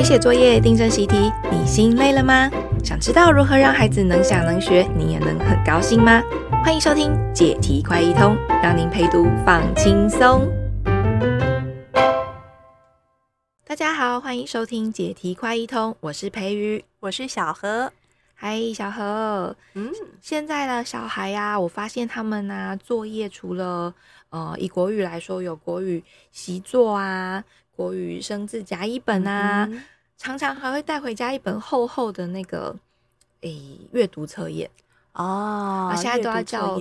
陪写作业、订正习题，你心累了吗？想知道如何让孩子能想能学，你也能很高兴吗？欢迎收听解题快一通，让您陪读放轻松。大家好，欢迎收听解题快一通，我是培瑜，我是小何。嗨，小何。嗯，现在的小孩呀、啊，我发现他们啊，作业除了呃，以国语来说，有国语习作啊。国语生字甲乙本啊，嗯、常常还会带回家一本厚厚的那个诶阅读测验。哦。啊，现在都要叫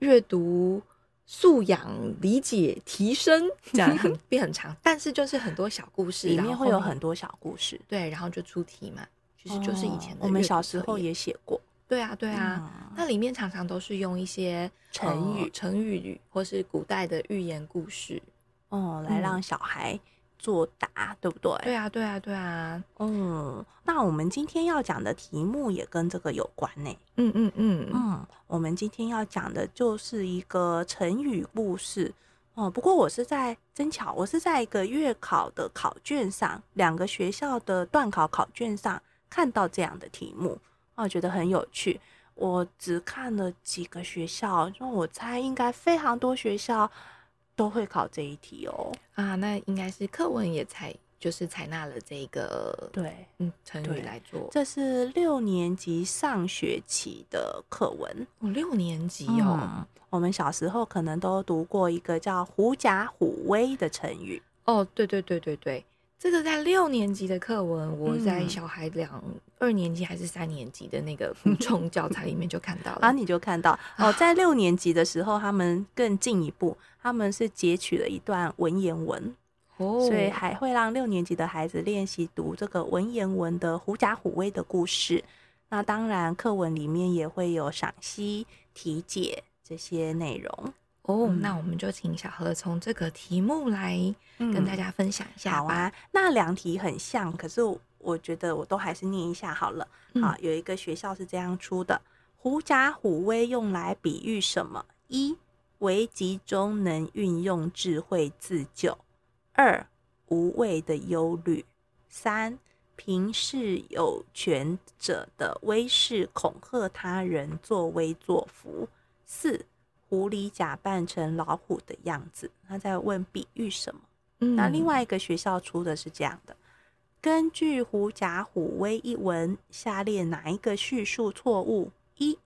阅读素养理解提升，这样很 变很长，但是就是很多小故事，里面会有很多小故事，对，然后就出题嘛，其实就是以前我们小时候也写过，对啊，对啊，嗯、那里面常常都是用一些成语、呃、成语或是古代的寓言故事。哦，来让小孩。作答对不对？对啊，对啊，对啊。嗯，那我们今天要讲的题目也跟这个有关呢。嗯嗯嗯嗯，我们今天要讲的就是一个成语故事。哦、嗯，不过我是在真巧，我是在一个月考的考卷上，两个学校的段考考卷上看到这样的题目，啊觉得很有趣。我只看了几个学校，因为我猜应该非常多学校。都会考这一题哦。啊，那应该是课文也采就是采纳了这个对嗯成语来做，这是六年级上学期的课文哦，六年级哦、嗯，我们小时候可能都读过一个叫“狐假虎威”的成语。哦，对对对对对。这个在六年级的课文，我在小孩两二年级还是三年级的那个补充 教材里面就看到了。啊，你就看到哦，在六年级的时候，他们更进一步，他们是截取了一段文言文，哦，所以还会让六年级的孩子练习读这个文言文的狐假虎威的故事。那当然，课文里面也会有赏析、题解这些内容。哦，嗯、那我们就请小何从这个题目来跟大家分享一下、嗯。好啊，那两题很像，可是我觉得我都还是念一下好了。嗯、好，有一个学校是这样出的：狐假虎威用来比喻什么？一、危急中能运用智慧自救；二、无谓的忧虑；三、平视有权者的威势恐吓他人，作威作福；四。狐狸假扮成老虎的样子，他在问比喻什么？嗯，那另外一个学校出的是这样的：根据《狐假虎威》一文，下列哪一个叙述错误？一、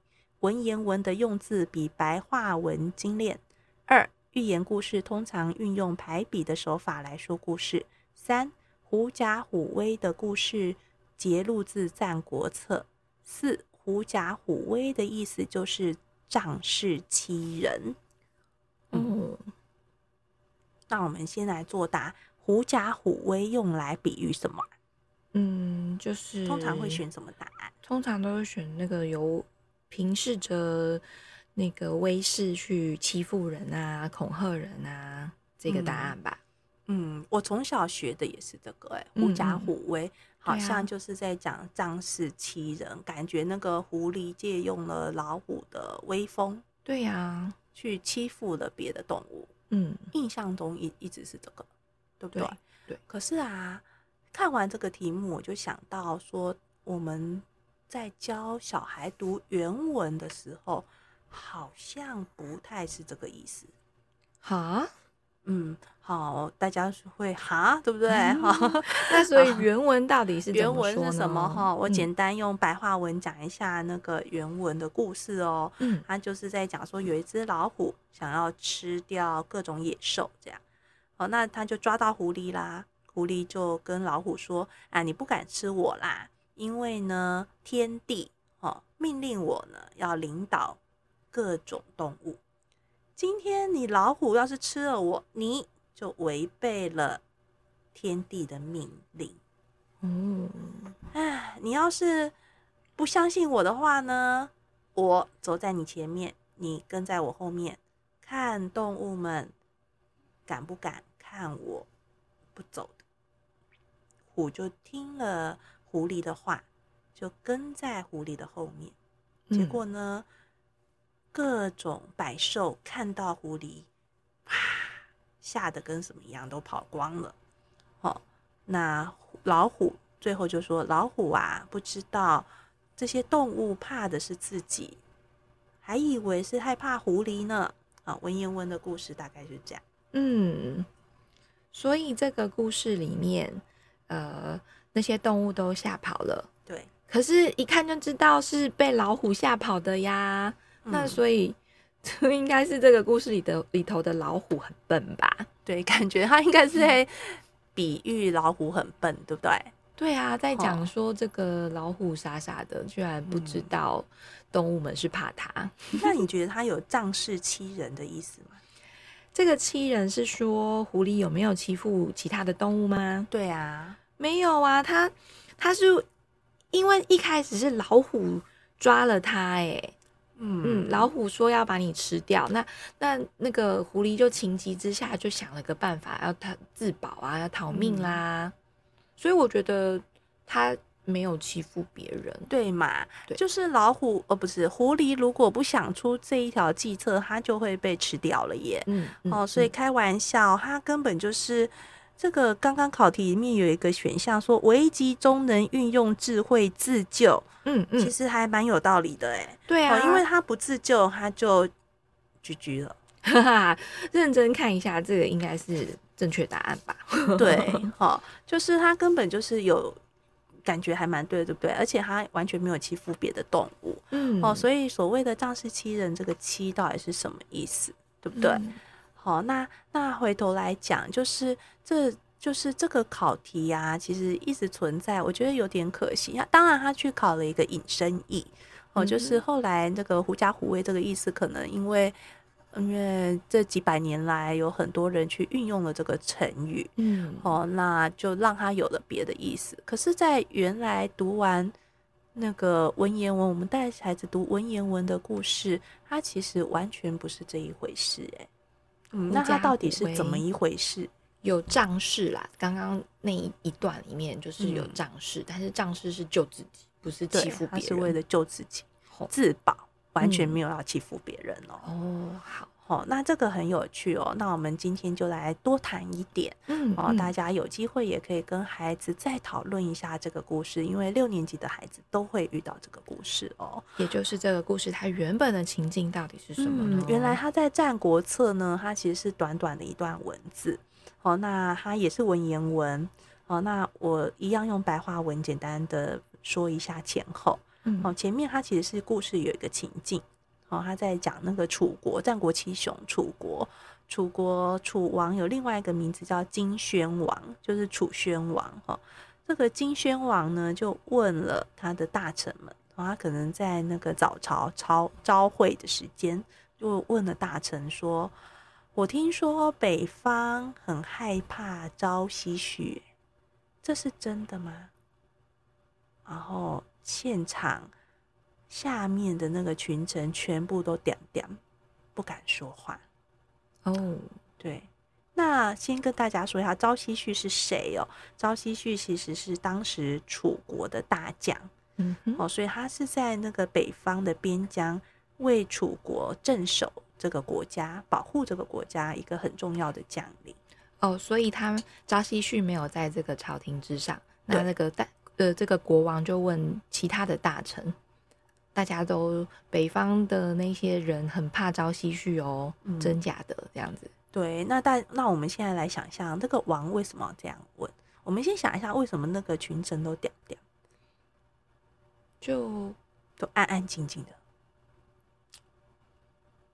文言文的用字比白话文精炼；二、寓言故事通常运用排比的手法来说故事；三、狐假虎威的故事节录自《战国策》；四、狐假虎威的意思就是。仗势欺人，嗯，那我们先来作答。狐假虎威用来比喻什么？嗯，就是通常会选什么答案？通常都会选那个由平视着那个威势去欺负人啊、恐吓人啊这个答案吧。嗯，我从小学的也是这个、欸，哎，狐假虎威。好像就是在讲仗势欺人，啊、感觉那个狐狸借用了老虎的威风，对呀、啊，去欺负了别的动物。嗯，印象中一一直是这个，对不对？对。对，可是啊，看完这个题目，我就想到说，我们在教小孩读原文的时候，好像不太是这个意思。哈？嗯，好，大家会哈，对不对？好、嗯，那所以 原文到底是原文是什么？哈，我简单用白话文讲一下那个原文的故事哦。嗯，他就是在讲说，有一只老虎想要吃掉各种野兽，这样。好，那他就抓到狐狸啦。狐狸就跟老虎说：“啊，你不敢吃我啦，因为呢，天帝哦命令我呢要领导各种动物。”今天你老虎要是吃了我，你就违背了天帝的命令。嗯，哎，你要是不相信我的话呢，我走在你前面，你跟在我后面，看动物们敢不敢看我不走的。虎就听了狐狸的话，就跟在狐狸的后面。结果呢？嗯各种百兽看到狐狸，哇，吓得跟什么一样，都跑光了。哦，那老虎最后就说老虎啊，不知道这些动物怕的是自己，还以为是害怕狐狸呢。啊，文言文的故事大概是这样。嗯，所以这个故事里面，呃，那些动物都吓跑了。对，可是，一看就知道是被老虎吓跑的呀。嗯、那所以，这应该是这个故事里的里头的老虎很笨吧？对，感觉他应该是在比喻老虎很笨，嗯、对不对？对啊，在讲说这个老虎傻傻的，居然不知道动物们是怕它。嗯、那你觉得他有仗势欺人的意思吗？这个欺人是说狐狸有没有欺负其他的动物吗？对啊，没有啊，他他是因为一开始是老虎抓了他，哎，嗯嗯，老虎说要把你吃掉，那那那个狐狸就情急之下就想了个办法，要他自保啊，要逃命啦。嗯所以我觉得他没有欺负别人，对嘛？对，就是老虎，哦，不是狐狸，如果不想出这一条计策，它就会被吃掉了耶。嗯，嗯哦，所以开玩笑，它根本就是这个。刚刚考题里面有一个选项说，危机中能运用智慧自救。嗯嗯，其实还蛮有道理的，哎，对啊，因为他不自救，他就居居了。哈哈，认真看一下，这个应该是正确答案吧？对，哦，就是他根本就是有感觉还蛮对，对不对？而且他完全没有欺负别的动物，嗯，哦，所以所谓的仗势欺人，这个欺到底是什么意思？对不对？嗯、好，那那回头来讲，就是这就是这个考题呀、啊，其实一直存在，我觉得有点可惜。当然，他去考了一个引申义，哦，就是后来那个狐假虎威这个意思，可能因为。因为这几百年来有很多人去运用了这个成语，嗯，哦，那就让他有了别的意思。可是，在原来读完那个文言文，我们带孩子读文言文的故事，它其实完全不是这一回事，哎，嗯，那它到底是怎么一回事？有仗势啦，刚刚那一段里面就是有仗势，嗯，但是仗势是救自己，不是欺负别人，是为了救自己，自保。完全没有要欺负别人哦。哦，好，哦，那这个很有趣哦。那我们今天就来多谈一点，嗯，哦，大家有机会也可以跟孩子再讨论一下这个故事，因为六年级的孩子都会遇到这个故事哦。也就是这个故事它原本的情境到底是什么呢？嗯，原来他在《战国策》呢，它其实是短短的一段文字。哦，那它也是文言文。哦，那我一样用白话文简单的说一下前后。哦，前面他其实是故事有一个情境，哦，他在讲那个楚国，战国七雄，楚国，楚国楚王有另外一个名字叫金宣王，就是楚宣王。哈，这个金宣王呢，就问了他的大臣们，他可能在那个早朝朝朝会的时间，就问了大臣说：“我听说北方很害怕朝夕雪，这是真的吗？”然后。现场下面的那个群臣全部都点点，不敢说话。哦，oh. 对，那先跟大家说一下，朝夕旭是谁哦？朝夕旭其实是当时楚国的大将，嗯、mm，hmm. 哦，所以他是在那个北方的边疆为楚国镇守这个国家，保护这个国家一个很重要的将领。哦，oh, 所以他朝夕旭没有在这个朝廷之上，那那个大。的这个国王就问其他的大臣，大家都北方的那些人很怕朝夕绪哦，嗯、真假的这样子？对，那大那我们现在来想象这个王为什么要这样问？我们先想一下，为什么那个群臣都点点，就都安安静静的，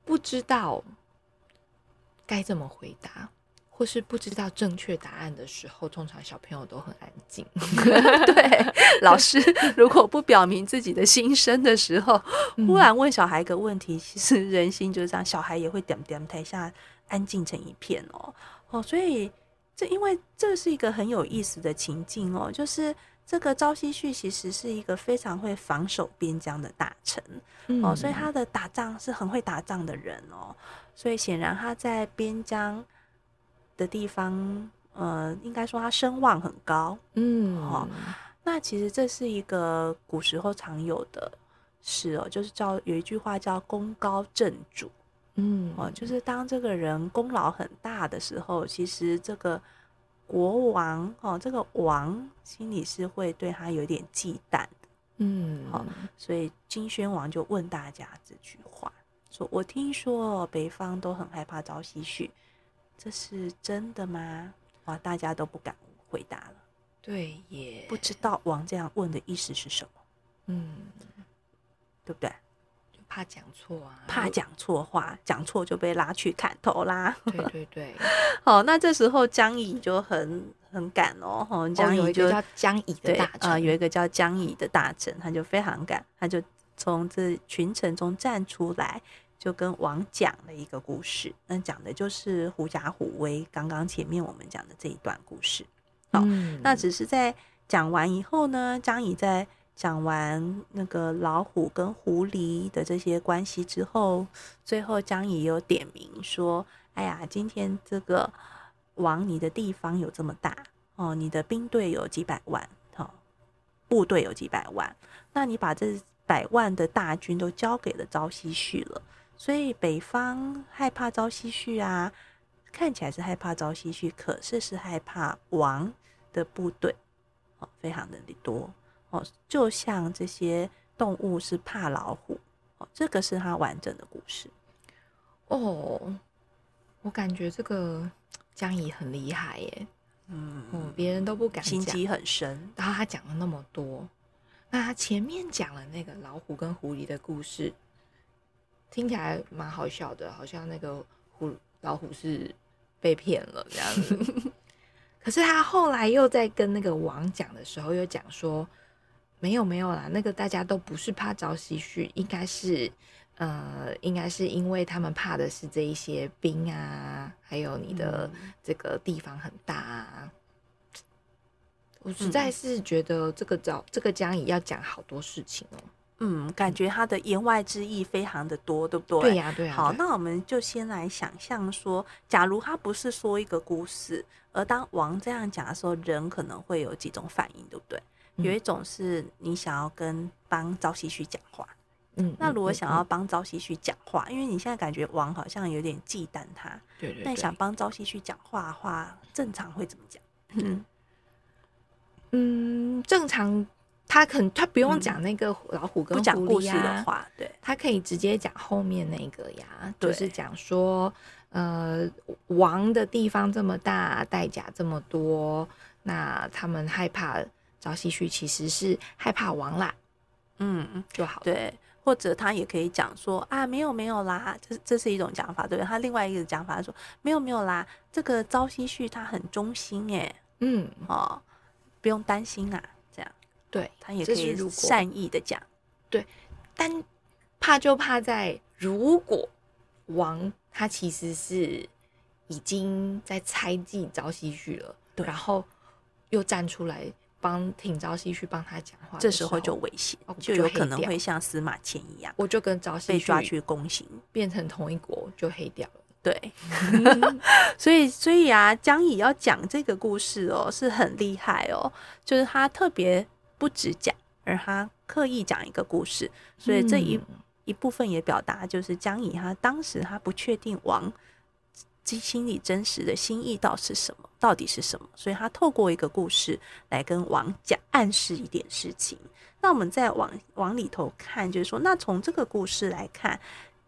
不知道该怎么回答。或是不知道正确答案的时候，通常小朋友都很安静。对，老师如果不表明自己的心声的时候，忽然问小孩一个问题，其实人心就是这样，小孩也会点点台下安静成一片哦哦，所以这因为这是一个很有意思的情境哦，就是这个朝夕旭其实是一个非常会防守边疆的大臣哦，所以他的打仗是很会打仗的人哦，所以显然他在边疆。的地方，呃，应该说他声望很高，嗯，哦，那其实这是一个古时候常有的事哦，就是叫有一句话叫“功高震主”，嗯，哦，就是当这个人功劳很大的时候，其实这个国王哦，这个王心里是会对他有点忌惮。嗯，好，所以金宣王就问大家这句话：说我听说北方都很害怕朝夕绪，这是真的吗？哇，大家都不敢回答了。对耶，不知道王这样问的意思是什么？嗯，对不对？就怕讲错啊，怕讲错话，讲错就被拉去砍头啦。对对对，好，那这时候江乙就很很赶哦，哦，江乙就、哦、叫江乙的大臣啊、呃，有一个叫江乙的大臣，他就非常赶，他就从这群臣中站出来，就跟王讲了一个故事。那讲的就是狐假虎威，刚刚前面我们讲的这一段故事。好，嗯、那只是在讲完以后呢，张仪在讲完那个老虎跟狐狸的这些关系之后，最后张仪有点名说：“哎呀，今天这个王，你的地方有这么大哦，你的兵队有几百万，好、哦，部队有几百万，那你把这百万的大军都交给了朝夕旭了，所以北方害怕朝夕绪啊，看起来是害怕朝夕绪，可是是害怕王。”的部队哦，非常的多哦，就像这些动物是怕老虎哦，这个是它完整的故事哦。我感觉这个江怡很厉害耶，嗯，哦，别人都不敢讲，心机很深。然后他讲了那么多，那他前面讲了那个老虎跟狐狸的故事，听起来蛮好笑的，好像那个虎老虎是被骗了这样子。可是他后来又在跟那个王讲的时候，又讲说，没有没有啦，那个大家都不是怕朝夕绪，应该是，呃，应该是因为他们怕的是这一些兵啊，还有你的这个地方很大啊。我实在是觉得这个找这个姜乙要讲好多事情哦。嗯，感觉他的言外之意非常的多，对不对？对呀、啊，对呀、啊。好，那我们就先来想象说，假如他不是说一个故事。而当王这样讲的时候，人可能会有几种反应，对不对？嗯、有一种是你想要跟帮朝夕旭讲话，嗯，那如果想要帮朝夕旭讲话，嗯、因为你现在感觉王好像有点忌惮他，对对，对，那你想帮朝夕旭讲话的话，正常会怎么讲？嗯 嗯，正常他可能他不用讲那个老虎跟狐狸、的话，对，他可以直接讲后面那个呀，就是讲说。呃，王的地方这么大，代价这么多，那他们害怕朝夕旭，其实是害怕王啦。嗯，就好。对，或者他也可以讲说啊，没有没有啦，这这是一种讲法，对不对。他另外一个讲法说，没有没有啦，这个朝夕旭他很忠心哎，嗯哦，不用担心啊。对，他也可以善意的讲。对，但怕就怕在如果王。他其实是已经在猜忌朝夕旭了，对，然后又站出来帮挺朝夕绪帮他讲话，这时候就危险，就有可能会像司马迁一样，我就跟朝夕绪被抓去宫刑，变成同一国就黑掉了。对，所以所以啊，江乙要讲这个故事哦，是很厉害哦，就是他特别不止讲，而他刻意讲一个故事，所以这一。嗯一部分也表达就是江乙他当时他不确定王心里真实的心意到底是什么，到底是什么，所以他透过一个故事来跟王讲暗示一点事情。那我们再往往里头看，就是说，那从这个故事来看，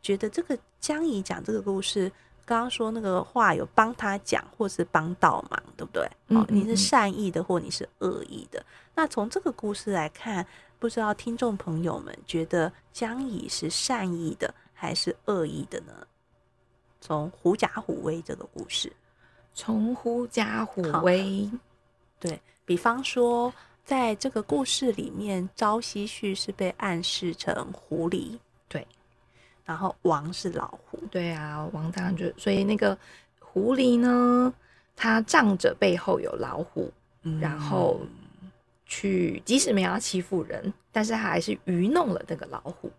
觉得这个江乙讲这个故事，刚刚说那个话有帮他讲，或是帮倒忙，对不对？哦，你是善意的，或你是恶意的。那从这个故事来看。不知道听众朋友们觉得江乙是善意的还是恶意的呢？从狐假虎威这个故事，从狐假虎威，对，比方说，在这个故事里面，朝夕旭是被暗示成狐狸，对，然后王是老虎，对啊，王当然就所以那个狐狸呢，它仗着背后有老虎，嗯、然后。去，即使没有要欺负人，但是它还是愚弄了那个老虎。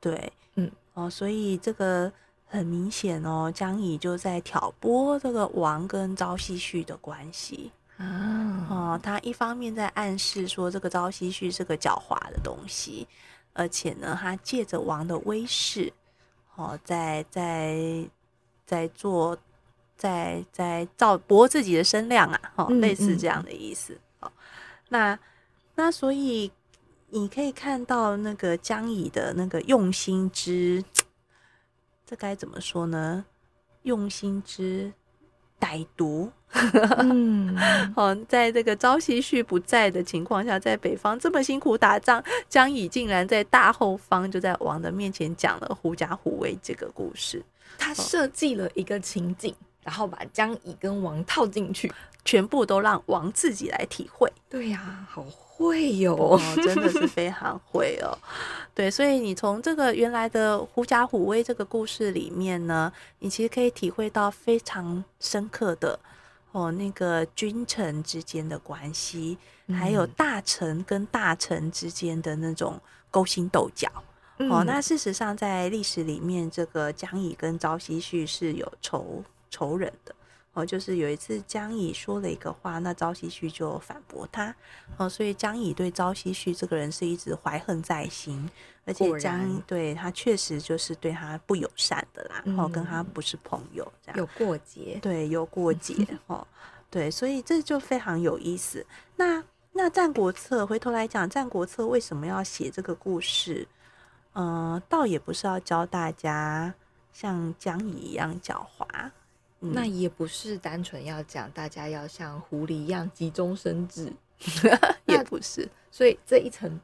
对，嗯，哦，所以这个很明显哦，江乙就在挑拨这个王跟朝夕旭的关系啊。哦，他一方面在暗示说这个朝夕旭是个狡猾的东西，而且呢，他借着王的威势，哦，在在在做在在造博自己的声量啊，哈，类似这样的意思。好、嗯嗯，那那所以你可以看到那个江乙的那个用心之，这该怎么说呢？用心之歹毒。嗯，好，在这个朝夕旭不在的情况下，在北方这么辛苦打仗，江乙竟然在大后方就在王的面前讲了狐假虎威这个故事。他设计了一个情景，然后把江乙跟王套进去，全部都让王自己来体会。对呀、啊，好会哟、哦，真的是非常会哦。对，所以你从这个原来的狐假虎威这个故事里面呢，你其实可以体会到非常深刻的。哦，那个君臣之间的关系，还有大臣跟大臣之间的那种勾心斗角。嗯、哦，那事实上在历史里面，这个江乙跟朝夕旭是有仇仇人的。哦，就是有一次江乙说了一个话，那朝夕旭就反驳他。哦，所以江乙对朝夕旭这个人是一直怀恨在心。而且江对他确实就是对他不友善的啦，然后跟他不是朋友，这样有过节，对，有过节 哦，对，所以这就非常有意思。那那《战国策》回头来讲，《战国策》为什么要写这个故事？嗯、呃，倒也不是要教大家像江乙一样狡猾，嗯、那也不是单纯要讲大家要像狐狸一样急中生智，也不是。所以这一层，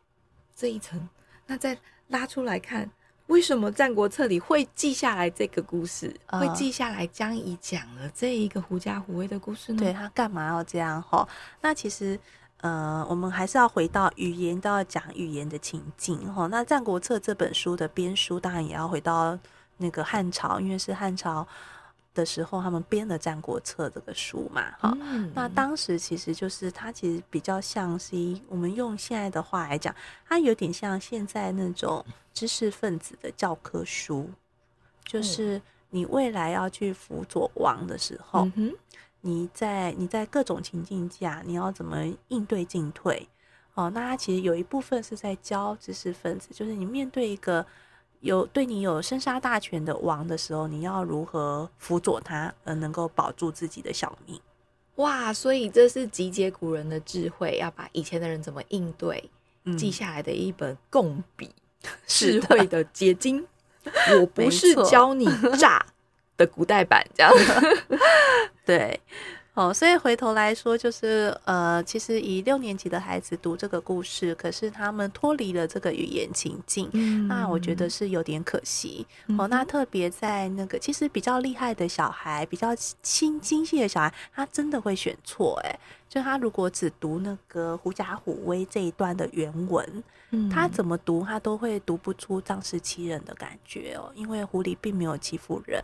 这一层。那再拉出来看，为什么《战国策》里会记下来这个故事，呃、会记下来江乙讲了这一个狐假虎威的故事呢？对，他干嘛要这样？哈，那其实，呃，我们还是要回到语言，都要讲语言的情境。哈，那《战国策》这本书的编书，当然也要回到那个汉朝，因为是汉朝。的时候，他们编了《战国策》这个书嘛，哈、嗯，那当时其实就是它其实比较像是一，我们用现在的话来讲，它有点像现在那种知识分子的教科书，就是你未来要去辅佐王的时候，嗯、你在你在各种情境下，你要怎么应对进退，哦，那它其实有一部分是在教知识分子，就是你面对一个。有对你有生杀大权的王的时候，你要如何辅佐他，而能够保住自己的小命？哇！所以这是集结古人的智慧，要把以前的人怎么应对记下来的一本共笔 智慧的结晶。我不是教你诈的古代版，这样 对。哦，所以回头来说，就是呃，其实以六年级的孩子读这个故事，可是他们脱离了这个语言情境，嗯、那我觉得是有点可惜。嗯、哦，那特别在那个其实比较厉害的小孩，比较精精细的小孩，他真的会选错。诶，就他如果只读那个狐假虎威这一段的原文。他怎么读，他都会读不出仗势欺人的感觉哦，因为狐狸并没有欺负人。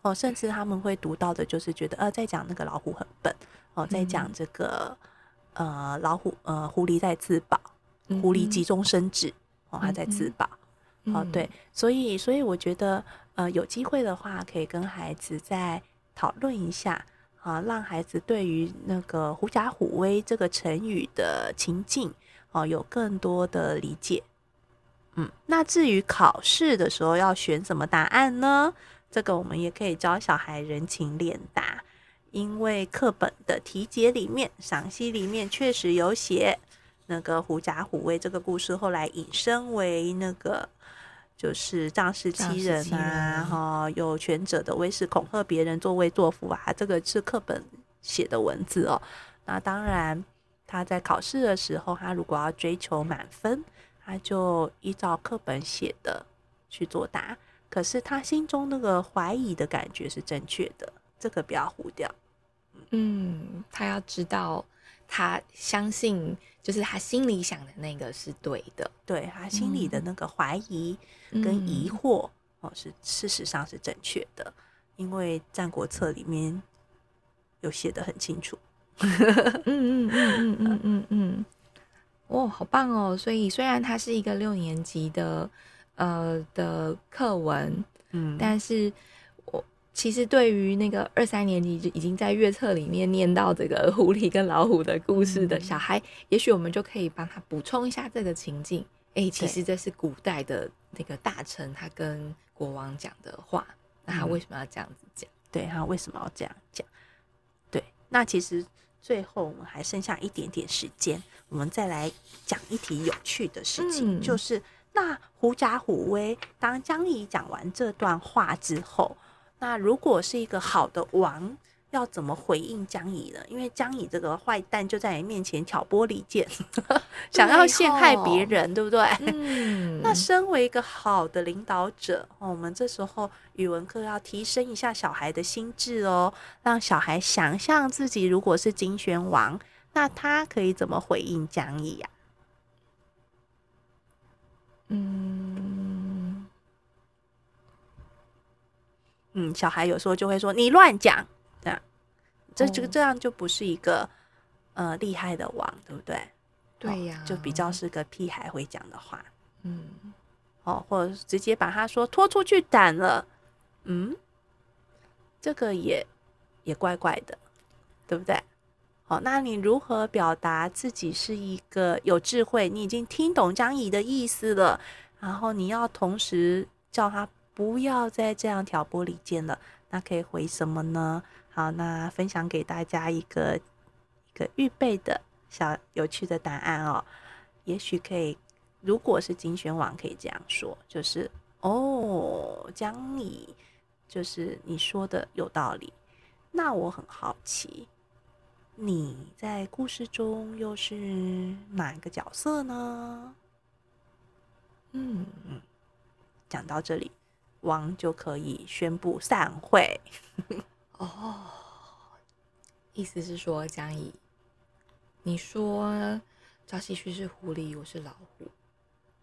哦，甚至他们会读到的就是觉得呃，在讲那个老虎很笨哦，在讲这个呃老虎呃狐狸在自保，狐狸急中生智哦，他在自保。哦，对，所以所以我觉得呃有机会的话，可以跟孩子再讨论一下啊，让孩子对于那个狐假虎威这个成语的情境。哦，有更多的理解，嗯，那至于考试的时候要选什么答案呢？这个我们也可以教小孩人情练答，因为课本的题解里面、赏析里面确实有写那个狐假虎威这个故事，后来引申为那个就是仗势欺人啊，哈，有权者的威势恐吓别人，作威作福啊，这个是课本写的文字哦。那当然。他在考试的时候，他如果要追求满分，他就依照课本写的去作答。可是他心中那个怀疑的感觉是正确的，这个不要糊掉。嗯，他要知道，他相信，就是他心里想的那个是对的，对他心里的那个怀疑跟疑惑、哦，是事实上是正确的，因为《战国策》里面有写的很清楚。嗯嗯嗯嗯嗯嗯，哦，好棒哦！所以虽然它是一个六年级的呃的课文，嗯，但是。其实对于那个二三年级就已经在月册里面念到这个狐狸跟老虎的故事的小孩，嗯、也许我们就可以帮他补充一下这个情境。哎、欸，其实这是古代的那个大臣他跟国王讲的话，那他为什么要这样子讲？对，他为什么要这样讲？对，那其实最后我们还剩下一点点时间，我们再来讲一题有趣的事情，嗯、就是那狐假虎威。当江仪讲完这段话之后，那如果是一个好的王，要怎么回应江乙呢？因为江乙这个坏蛋就在你面前挑拨离间，想要陷害别人，对，哦、对不对？嗯。那身为一个好的领导者，我们这时候语文课要提升一下小孩的心智哦，让小孩想象自己如果是金宣王，那他可以怎么回应江乙呀？嗯嗯，小孩有时候就会说：“你乱讲。”这样这这个这样就不是一个呃厉害的王，对不对？对呀，就比较是个屁孩会讲的话，嗯，哦，或者直接把他说拖出去斩了，嗯，这个也也怪怪的，对不对？好，那你如何表达自己是一个有智慧？你已经听懂张仪的意思了，然后你要同时叫他不要再这样挑拨离间了，那可以回什么呢？好，那分享给大家一个一个预备的小有趣的答案哦。也许可以，如果是金选王，可以这样说，就是哦，江仪，就是你说的有道理。那我很好奇，你在故事中又是哪个角色呢？嗯嗯，讲到这里，王就可以宣布散会。哦，意思是说江怡，你说赵唏嘘是狐狸，我是老虎，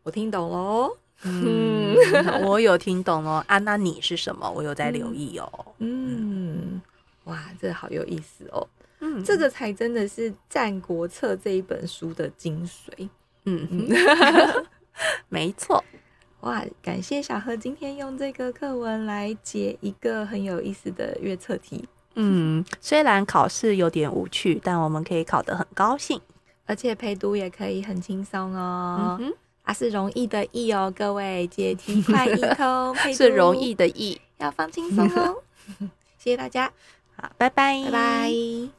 我听懂喽。嗯，我有听懂哦。啊，那你是什么？我有在留意哦。嗯，嗯哇，这好有意思哦。嗯，这个才真的是《战国策》这一本书的精髓。嗯嗯，没错。哇，感谢小何今天用这个课文来解一个很有意思的阅测题。嗯，虽然考试有点无趣，但我们可以考得很高兴，而且陪读也可以很轻松哦。嗯哼，啊，是容易的易哦，各位解题快易 通，是容易的易，要放轻松哦。谢谢大家，好，拜拜，拜拜。